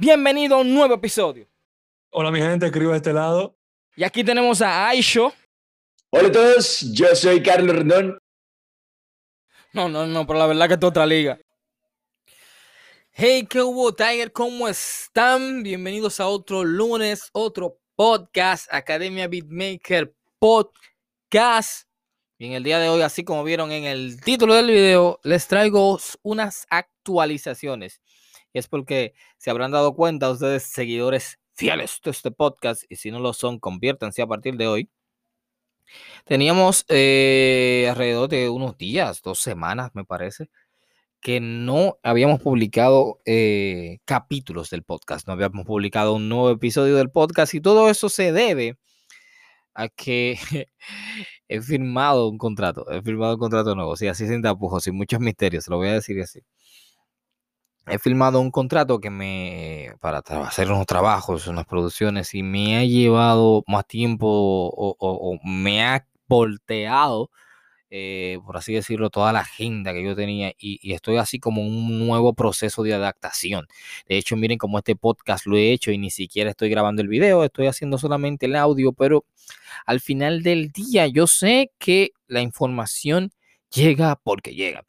Bienvenido a un nuevo episodio. Hola mi gente, escribo de este lado. Y aquí tenemos a Aisho. Hola a todos, yo soy Carlos Rendón. No, no, no, pero la verdad que es otra liga. Hey, ¿qué hubo, Tiger? ¿Cómo están? Bienvenidos a otro lunes, otro podcast, Academia Beatmaker Podcast. Y en el día de hoy, así como vieron en el título del video, les traigo unas actualizaciones. Es porque se habrán dado cuenta ustedes, seguidores fieles de este podcast, y si no lo son, conviértanse a partir de hoy. Teníamos eh, alrededor de unos días, dos semanas, me parece, que no habíamos publicado eh, capítulos del podcast, no habíamos publicado un nuevo episodio del podcast y todo eso se debe a que he firmado un contrato, he firmado un contrato nuevo, sí, así sin tapujos, sin muchos misterios, lo voy a decir así. He firmado un contrato que me, para hacer unos trabajos, unas producciones, y me ha llevado más tiempo o me ha volteado eh, por así decirlo, toda la agenda que yo tenía y, estoy así como un nuevo proceso de adaptación. De hecho, miren cómo este podcast lo he hecho y ni siquiera estoy grabando el video, estoy haciendo solamente el audio, pero al final del día yo sé que la información llega porque llega.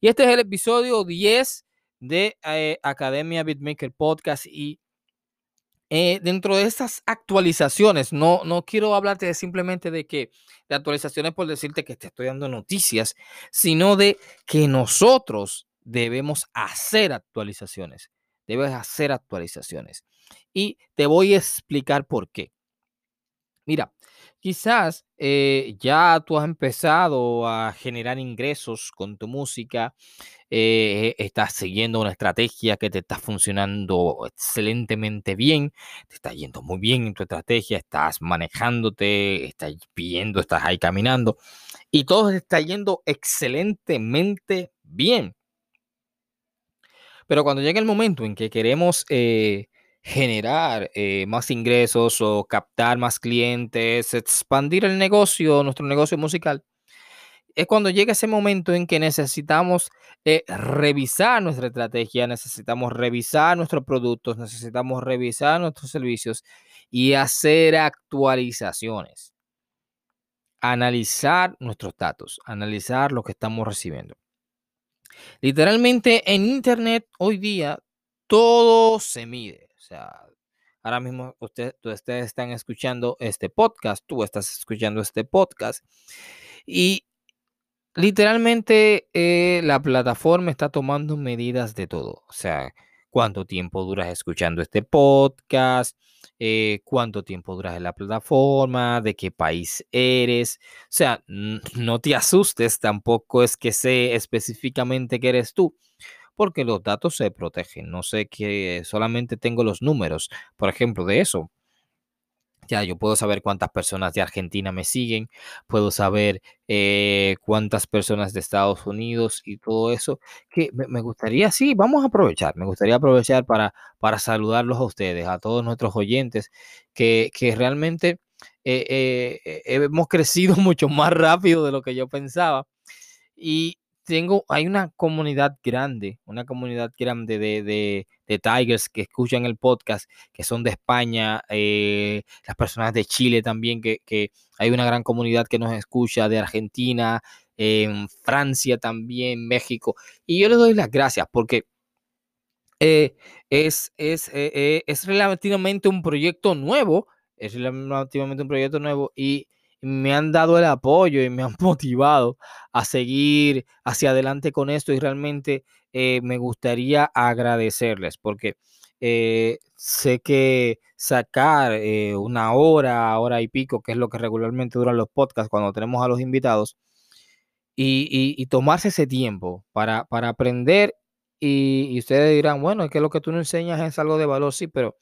Y este es el episodio 10 de eh, Academia Beatmaker Podcast y eh, dentro de estas actualizaciones, no, no quiero hablarte simplemente de que de actualizaciones por decirte que te estoy dando noticias, sino de que nosotros debemos hacer actualizaciones. Debes hacer actualizaciones. Y te voy a explicar por qué. Mira, quizás eh, ya tú has empezado a generar ingresos con tu música, eh, estás siguiendo una estrategia que te está funcionando excelentemente bien, te está yendo muy bien en tu estrategia, estás manejándote, estás viendo, estás ahí caminando y todo está yendo excelentemente bien. Pero cuando llega el momento en que queremos eh, generar eh, más ingresos o captar más clientes, expandir el negocio, nuestro negocio musical, es cuando llega ese momento en que necesitamos eh, revisar nuestra estrategia, necesitamos revisar nuestros productos, necesitamos revisar nuestros servicios y hacer actualizaciones. Analizar nuestros datos, analizar lo que estamos recibiendo. Literalmente en Internet hoy día todo se mide sea, ahora mismo usted, ustedes están escuchando este podcast, tú estás escuchando este podcast y literalmente eh, la plataforma está tomando medidas de todo. O sea, cuánto tiempo duras escuchando este podcast, eh, cuánto tiempo duras en la plataforma, de qué país eres. O sea, no te asustes, tampoco es que sé específicamente que eres tú porque los datos se protegen. No sé que solamente tengo los números, por ejemplo, de eso. Ya, yo puedo saber cuántas personas de Argentina me siguen, puedo saber eh, cuántas personas de Estados Unidos y todo eso, que me, gustaría, sí, vamos a aprovechar, me gustaría aprovechar para, para saludarlos a ustedes, a todos nuestros oyentes, que, que realmente eh, eh, hemos crecido mucho más rápido de lo que yo pensaba. Y, tengo, hay una comunidad grande, una comunidad grande de, de, Tigers que escuchan el podcast, que son de España, eh, las personas de Chile también, que, hay una gran comunidad que nos escucha, de Argentina, en Francia también, México. Y yo les doy las gracias porque eh, es, es, eh, es relativamente un proyecto nuevo, es relativamente un proyecto nuevo y me han dado el apoyo y me han motivado a seguir hacia adelante con esto y realmente eh, me gustaría agradecerles porque eh, sé que sacar eh, una hora, hora y pico, que es lo que regularmente duran los podcasts cuando tenemos a los invitados, y, tomarse ese tiempo para, para aprender y, ustedes dirán, bueno, es que lo que tú no enseñas es algo de valor, sí, pero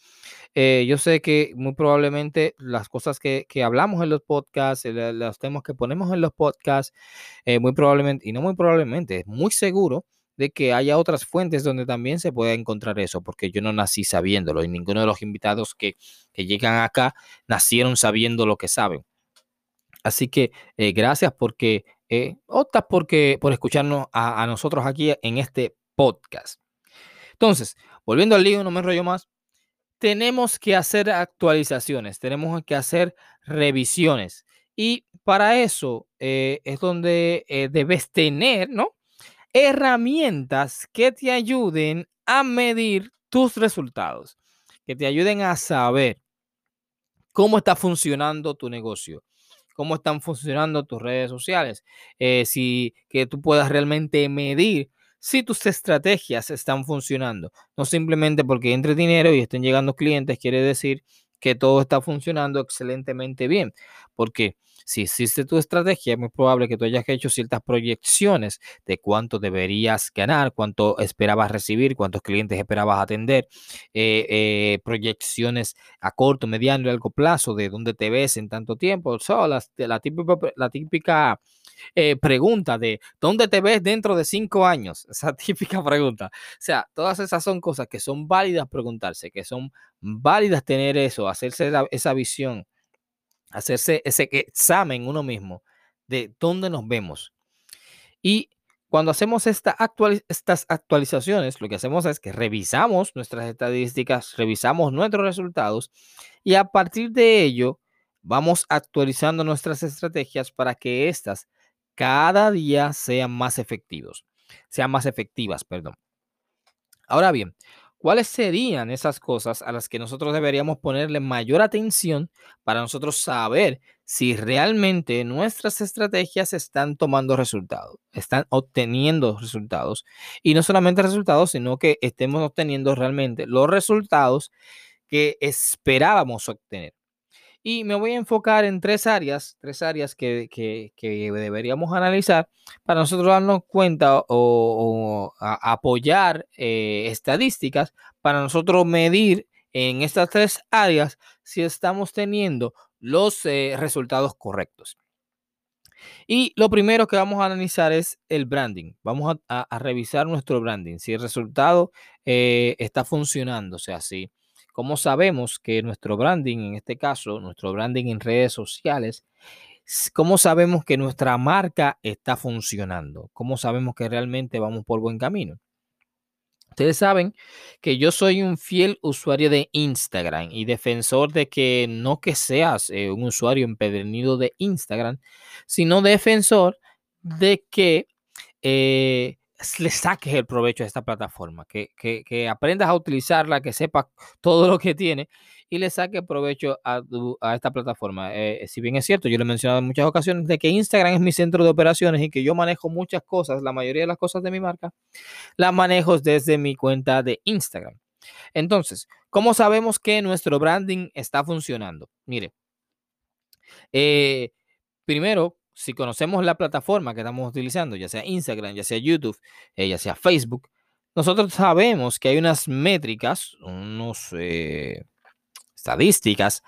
eh, yo sé que muy probablemente las cosas que, hablamos en los podcasts, eh, los temas que ponemos en los podcasts, eh, muy probablemente, y no muy probablemente, es muy seguro de que haya otras fuentes donde también se pueda encontrar eso, porque yo no nací sabiéndolo y ninguno de los invitados que, llegan acá nacieron sabiendo lo que saben. Así que gracias porque optas porque, por escucharnos a, a nosotros aquí en este podcast. Entonces, volviendo al lío, no me enrollo más. tenemos que hacer actualizaciones, tenemos que hacer revisiones. Y para eso eh, es donde eh, debes tener, ¿no? Herramientas que te ayuden a medir tus resultados, que te ayuden a saber cómo está funcionando tu negocio, cómo están funcionando tus redes sociales, eh, si que tú puedas realmente medir si tus estrategias están funcionando. No simplemente porque entre dinero y estén llegando clientes, quiere decir que todo está funcionando excelentemente bien. Porque si existe tu estrategia, es muy probable que tú hayas hecho ciertas proyecciones de cuánto deberías ganar, cuánto esperabas recibir, cuántos clientes esperabas atender, eh, eh, proyecciones a corto, mediano y largo plazo de dónde te ves en tanto tiempo. la, típica, la típica eh, pregunta de dónde te ves dentro de cinco años. Esa típica pregunta. O sea, todas esas son cosas que son válidas preguntarse, que son válidas tener eso, hacerse esa visión hacerse ese examen uno mismo de dónde nos vemos. Y cuando hacemos esta estas actualizaciones, lo que hacemos es que revisamos nuestras estadísticas, revisamos nuestros resultados y a partir de ello vamos actualizando nuestras estrategias para que éstas cada día sean más efectivos, sean más efectivas, perdón. Ahora bien, ¿Cuáles serían esas cosas a las que nosotros deberíamos ponerle mayor atención para nosotros saber si realmente nuestras estrategias están tomando resultados, están obteniendo resultados? Y no solamente resultados, sino que estemos obteniendo realmente los resultados que esperábamos obtener. Y me voy a enfocar en tres áreas, tres áreas que, deberíamos analizar para nosotros darnos cuenta o, apoyar eh, estadísticas para nosotros medir en estas tres áreas si estamos teniendo los eh, resultados correctos. Y lo primero que vamos a analizar es el branding. Vamos a, revisar nuestro branding, si el resultado eh, está funcionando, o sea, si ¿Cómo sabemos que nuestro branding, en este caso, nuestro branding en redes sociales, cómo sabemos que nuestra marca está funcionando? ¿Cómo sabemos que realmente vamos por buen camino? Ustedes saben que yo soy un fiel usuario de Instagram y defensor de que no que seas eh, un usuario empedernido de Instagram, sino defensor de que eh, le saques el provecho a esta plataforma, que, aprendas a utilizarla, que sepas todo lo que tiene y le saques provecho a, esta plataforma. Eh, si bien es cierto, yo le he mencionado en muchas ocasiones de que Instagram es mi centro de operaciones y que yo manejo muchas cosas, la mayoría de las cosas de mi marca, las manejo desde mi cuenta de Instagram. Entonces, ¿cómo sabemos que nuestro branding está funcionando? Mire, eh, primero, si conocemos la plataforma que estamos utilizando, ya sea Instagram, ya sea YouTube, eh, ya sea Facebook, nosotros sabemos que hay unas métricas, unas eh, estadísticas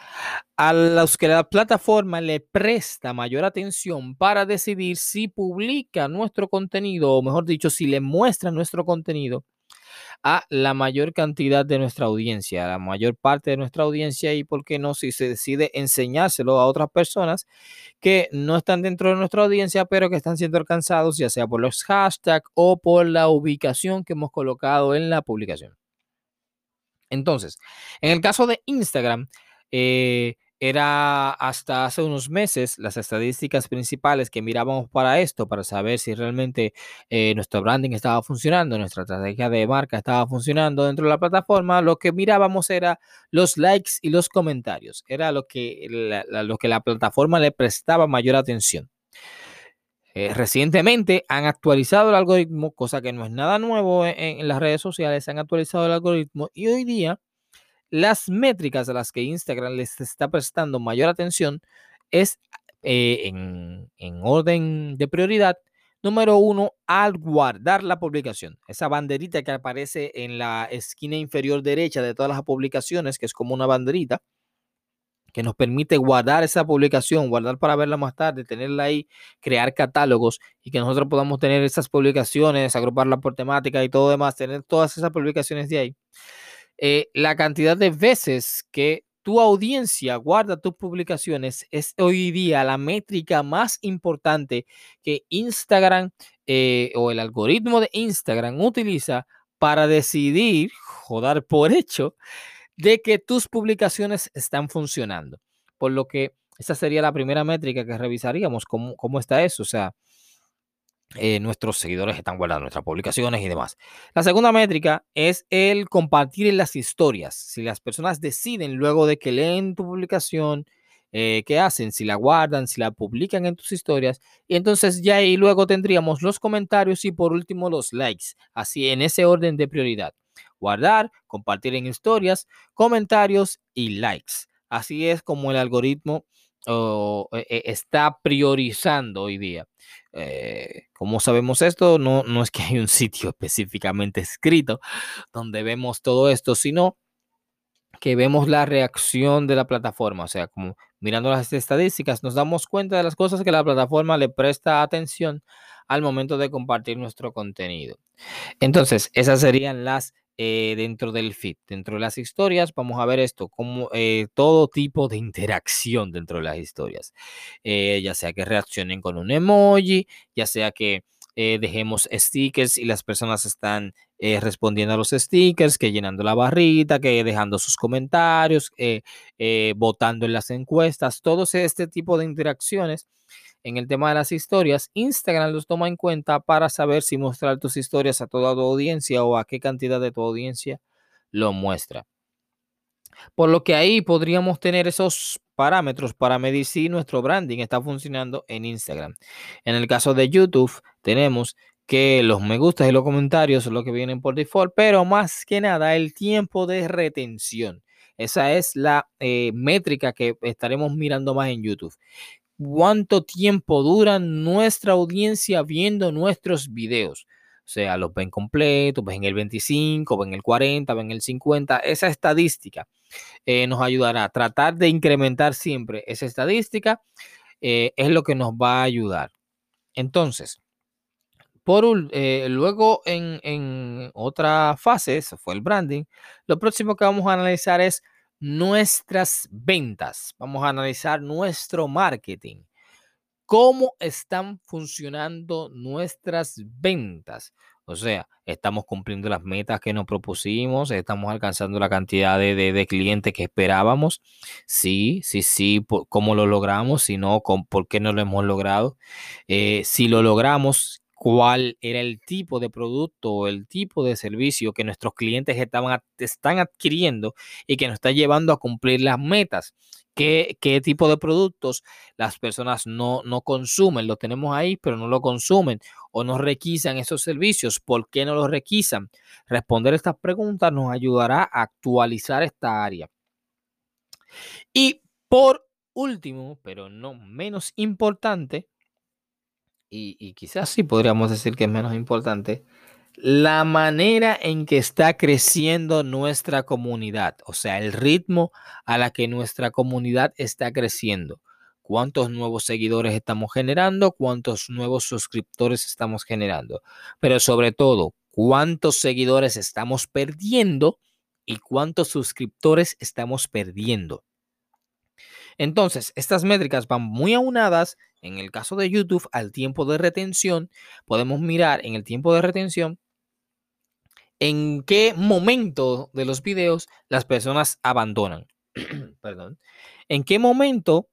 a las que la plataforma le presta mayor atención para decidir si publica nuestro contenido, o mejor dicho, si le muestra nuestro contenido a la mayor cantidad de nuestra audiencia, a la mayor parte de nuestra audiencia y, ¿por qué no? Si se decide enseñárselo a otras personas que no están dentro de nuestra audiencia, pero que están siendo alcanzados, ya sea por los hashtags o por la ubicación que hemos colocado en la publicación. Entonces, en el caso de Instagram, eh, era hasta hace unos meses las estadísticas principales que mirábamos para esto, para saber si realmente eh, nuestro branding estaba funcionando, nuestra estrategia de marca estaba funcionando dentro de la plataforma, lo que mirábamos era los likes y los comentarios, era lo que la, lo que la plataforma le prestaba mayor atención. Eh, recientemente han actualizado el algoritmo, cosa que no es nada nuevo en, en las redes sociales, han actualizado el algoritmo y hoy día las métricas a las que Instagram les está prestando mayor atención es eh, en, en, orden de prioridad. Número uno, al guardar la publicación. Esa banderita que aparece en la esquina inferior derecha de todas las publicaciones, que es como una banderita, que nos permite guardar esa publicación, guardar para verla más tarde, tenerla ahí, crear catálogos y que nosotros podamos tener esas publicaciones, agruparlas por temática y todo demás, tener todas esas publicaciones de ahí. Eh, la cantidad de veces que tu audiencia guarda tus publicaciones es hoy día la métrica más importante que Instagram eh, o el algoritmo de Instagram utiliza para decidir, joder por hecho, de que tus publicaciones están funcionando. Por lo que esa sería la primera métrica que revisaríamos, cómo, cómo está eso. O sea, eh, nuestros seguidores están guardando nuestras publicaciones y demás. La segunda métrica es el compartir en las historias. Si las personas deciden luego de que leen tu publicación, eh, qué hacen, si la guardan, si la publican en tus historias. Y entonces ya ahí luego tendríamos los comentarios y por último los likes, así en ese orden de prioridad. Guardar, compartir en historias, comentarios y likes. Así es como el algoritmo e, e, está priorizando hoy día. Eh, ¿Cómo sabemos esto? No, no es que hay un sitio específicamente escrito donde vemos todo esto, sino que vemos la reacción de la plataforma. O sea, como mirando las estadísticas, nos damos cuenta de las cosas que la plataforma le presta atención al momento de compartir nuestro contenido. Entonces, esas serían las eh, dentro del feed. Dentro de las historias vamos a ver esto, como eh, todo tipo de interacción dentro de las historias. Eh, ya sea que reaccionen con un emoji, ya sea que dejemos stickers y las personas están respondiendo a los stickers, que llenando la barrita, que dejando sus comentarios, votando en las encuestas, todo este tipo de interacciones en el tema de las historias, Instagram los toma en cuenta para saber si mostrar tus historias a toda tu audiencia o a qué cantidad de tu audiencia lo muestra. Por lo que ahí podríamos tener esos parámetros para medir si nuestro branding está funcionando en Instagram. En el caso de YouTube, tenemos que los me gustas y los comentarios son lo que vienen por default, pero más que nada el tiempo de retención. Esa es la eh, métrica que estaremos mirando más en YouTube cuánto tiempo dura nuestra audiencia viendo nuestros videos. O sea, los ven completos, ven el 25, ven el 40, ven el 50. Esa estadística eh, nos ayudará a tratar de incrementar siempre esa estadística. Eh, es lo que nos va a ayudar. Entonces, por eh, luego en, en, otra fase, eso fue el branding, lo próximo que vamos a analizar es nuestras ventas, vamos a analizar nuestro marketing. ¿Cómo están funcionando nuestras ventas? O sea, estamos cumpliendo las metas que nos propusimos, estamos alcanzando la cantidad de, clientes que esperábamos. Sí, sí, sí, ¿cómo lo logramos? Si no, ¿por qué no lo hemos logrado? Eh, si lo logramos, cuál era el tipo de producto o el tipo de servicio que nuestros clientes estaban, están adquiriendo y que nos está llevando a cumplir las metas. ¿Qué, tipo de productos las personas no, no consumen? Lo tenemos ahí, pero no lo consumen o no requisan esos servicios. ¿Por qué no los requisan? Responder estas preguntas nos ayudará a actualizar esta área. Y por último, pero no menos importante, y, quizás sí podríamos decir que es menos importante, la manera en que está creciendo nuestra comunidad, o sea, el ritmo a la que nuestra comunidad está creciendo. Cuántos nuevos seguidores estamos generando, cuántos nuevos suscriptores estamos generando, pero sobre todo, cuántos seguidores estamos perdiendo y cuántos suscriptores estamos perdiendo. Entonces, estas métricas van muy aunadas en el caso de YouTube al tiempo de retención. Podemos mirar en el tiempo de retención en qué momento de los videos las personas abandonan. Perdón. En qué momento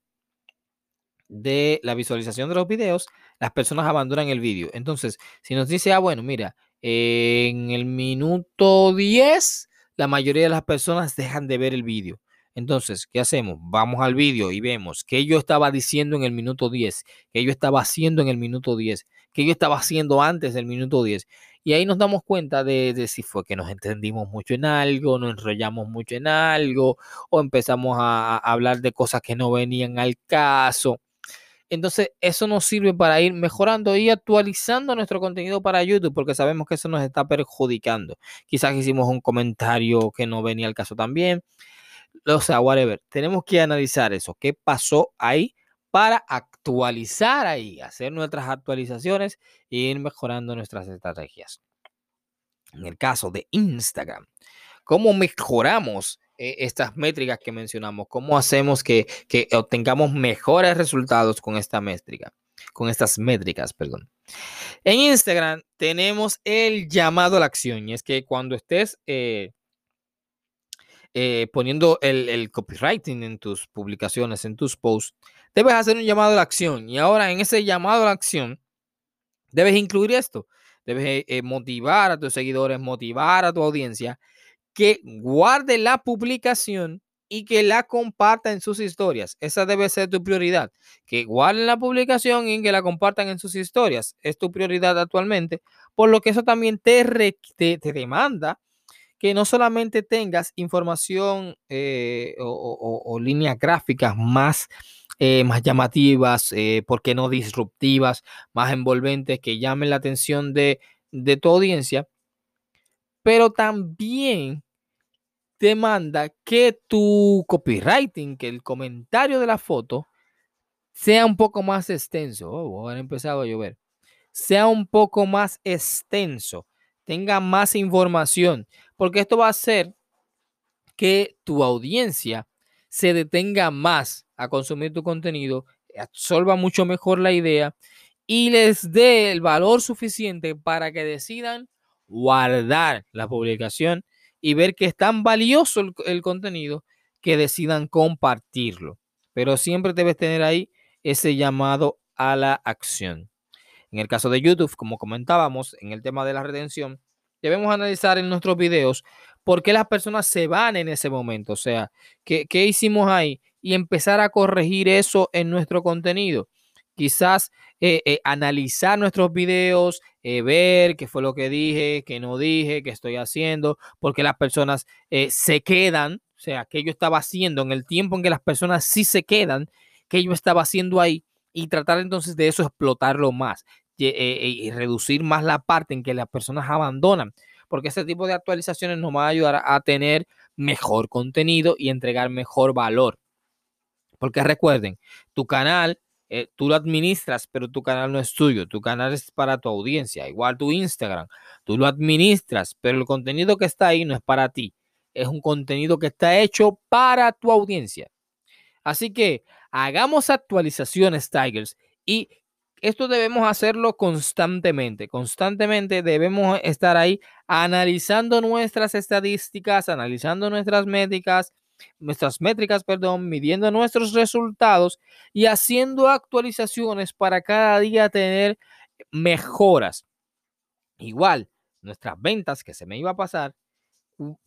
de la visualización de los videos las personas abandonan el vídeo. Entonces, si nos dice, ah, bueno, mira, en el minuto 10, la mayoría de las personas dejan de ver el vídeo. Entonces, ¿qué hacemos? Vamos al vídeo y vemos qué yo estaba diciendo en el minuto 10, qué yo estaba haciendo en el minuto 10, qué yo estaba haciendo antes del minuto 10. Y ahí nos damos cuenta de, si fue que nos entendimos mucho en algo, nos enrollamos mucho en algo, o empezamos a, a hablar de cosas que no venían al caso. Entonces, eso nos sirve para ir mejorando y actualizando nuestro contenido para YouTube, porque sabemos que eso nos está perjudicando. Quizás hicimos un comentario que no venía al caso también o sea, whatever. Tenemos que analizar eso, qué pasó ahí para actualizar ahí, hacer nuestras actualizaciones e ir mejorando nuestras estrategias. En el caso de Instagram, ¿cómo mejoramos eh, estas métricas que mencionamos? ¿Cómo hacemos que, que obtengamos mejores resultados con esta métrica? Con estas métricas, perdón. En Instagram tenemos el llamado a la acción y es que cuando estés eh, eh, poniendo el, el, copywriting en tus publicaciones, en tus posts, debes hacer un llamado a la acción. Y ahora en ese llamado a la acción, debes incluir esto. Debes eh, motivar a tus seguidores, motivar a tu audiencia que guarde la publicación y que la comparta en sus historias. Esa debe ser tu prioridad. Que guarden la publicación y que la compartan en sus historias. Es tu prioridad actualmente. Por lo que eso también te, te, demanda que no solamente tengas información eh, o, líneas gráficas más, eh, más llamativas, eh, porque no disruptivas, más envolventes, que llamen la atención de, de tu audiencia, pero también demanda que tu copywriting, que el comentario de la foto sea un poco más extenso. Oh, han empezado a llover. Sea un poco más extenso, tenga más información, porque esto va a hacer que tu audiencia se detenga más a consumir tu contenido, absorba mucho mejor la idea y les dé el valor suficiente para que decidan guardar la publicación y ver que es tan valioso el, contenido que decidan compartirlo. Pero siempre debes tener ahí ese llamado a la acción. En el caso de YouTube, como comentábamos en el tema de la retención, debemos analizar en nuestros videos por qué las personas se van en ese momento. O sea, ¿qué, qué hicimos ahí? Y empezar a corregir eso en nuestro contenido quizás eh, eh, analizar nuestros videos, eh, ver qué fue lo que dije, qué no dije, qué estoy haciendo, porque las personas se quedan, o sea, qué yo estaba haciendo en el tiempo en que las personas sí se quedan, qué yo estaba haciendo ahí y tratar entonces de eso explotarlo más y, reducir más la parte en que las personas abandonan, porque ese tipo de actualizaciones nos va a ayudar a tener mejor contenido y entregar mejor valor. Porque recuerden, tu canal eh, tú lo administras, pero tu canal no es tuyo, tu canal es para tu audiencia, igual tu Instagram, tú lo administras, pero el contenido que está ahí no es para ti, es un contenido que está hecho para tu audiencia. Así que hagamos actualizaciones, Tigers, y esto debemos hacerlo constantemente. Constantemente debemos estar ahí analizando nuestras estadísticas, analizando nuestras métricas, nuestras métricas, perdón, midiendo nuestros resultados y haciendo actualizaciones para cada día tener mejoras. Igual, nuestras ventas, que se me iba a pasar,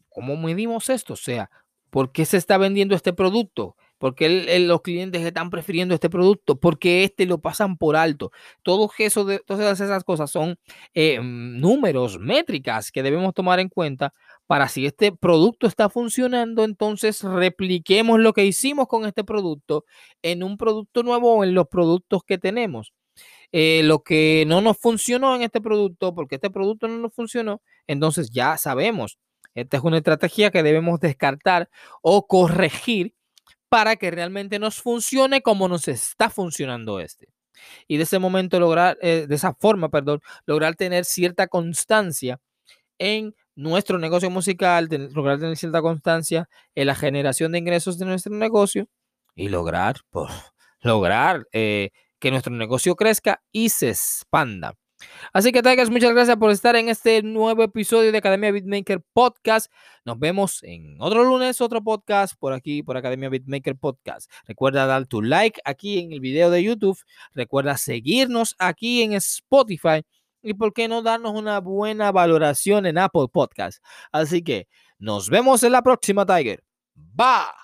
¿cómo medimos esto? O sea, ¿por qué se está vendiendo este producto? ¿Por qué los clientes están prefiriendo este producto? Porque este lo pasan por alto. Todo eso todas esas cosas son eh, números, métricas que debemos tomar en cuenta para si este producto está funcionando, entonces repliquemos lo que hicimos con este producto en un producto nuevo o en los productos que tenemos. Eh, lo que no nos funcionó en este producto, porque este producto no nos funcionó, entonces ya sabemos, esta es una estrategia que debemos descartar o corregir para que realmente nos funcione como nos está funcionando este. Y de ese momento lograr, eh, de esa forma, perdón, lograr tener cierta constancia en nuestro negocio musical, lograr tener cierta constancia en la generación de ingresos de nuestro negocio y lograr, por, lograr eh, que nuestro negocio crezca y se expanda. Así que, Tigers, muchas gracias por estar en este nuevo episodio de Academia Beatmaker Podcast. Nos vemos en otro lunes, otro podcast por aquí, por Academia Beatmaker Podcast. Recuerda dar tu like aquí en el video de YouTube. Recuerda seguirnos aquí en Spotify y por qué no darnos una buena valoración en Apple Podcast. Así que nos vemos en la próxima, Tiger. Bye.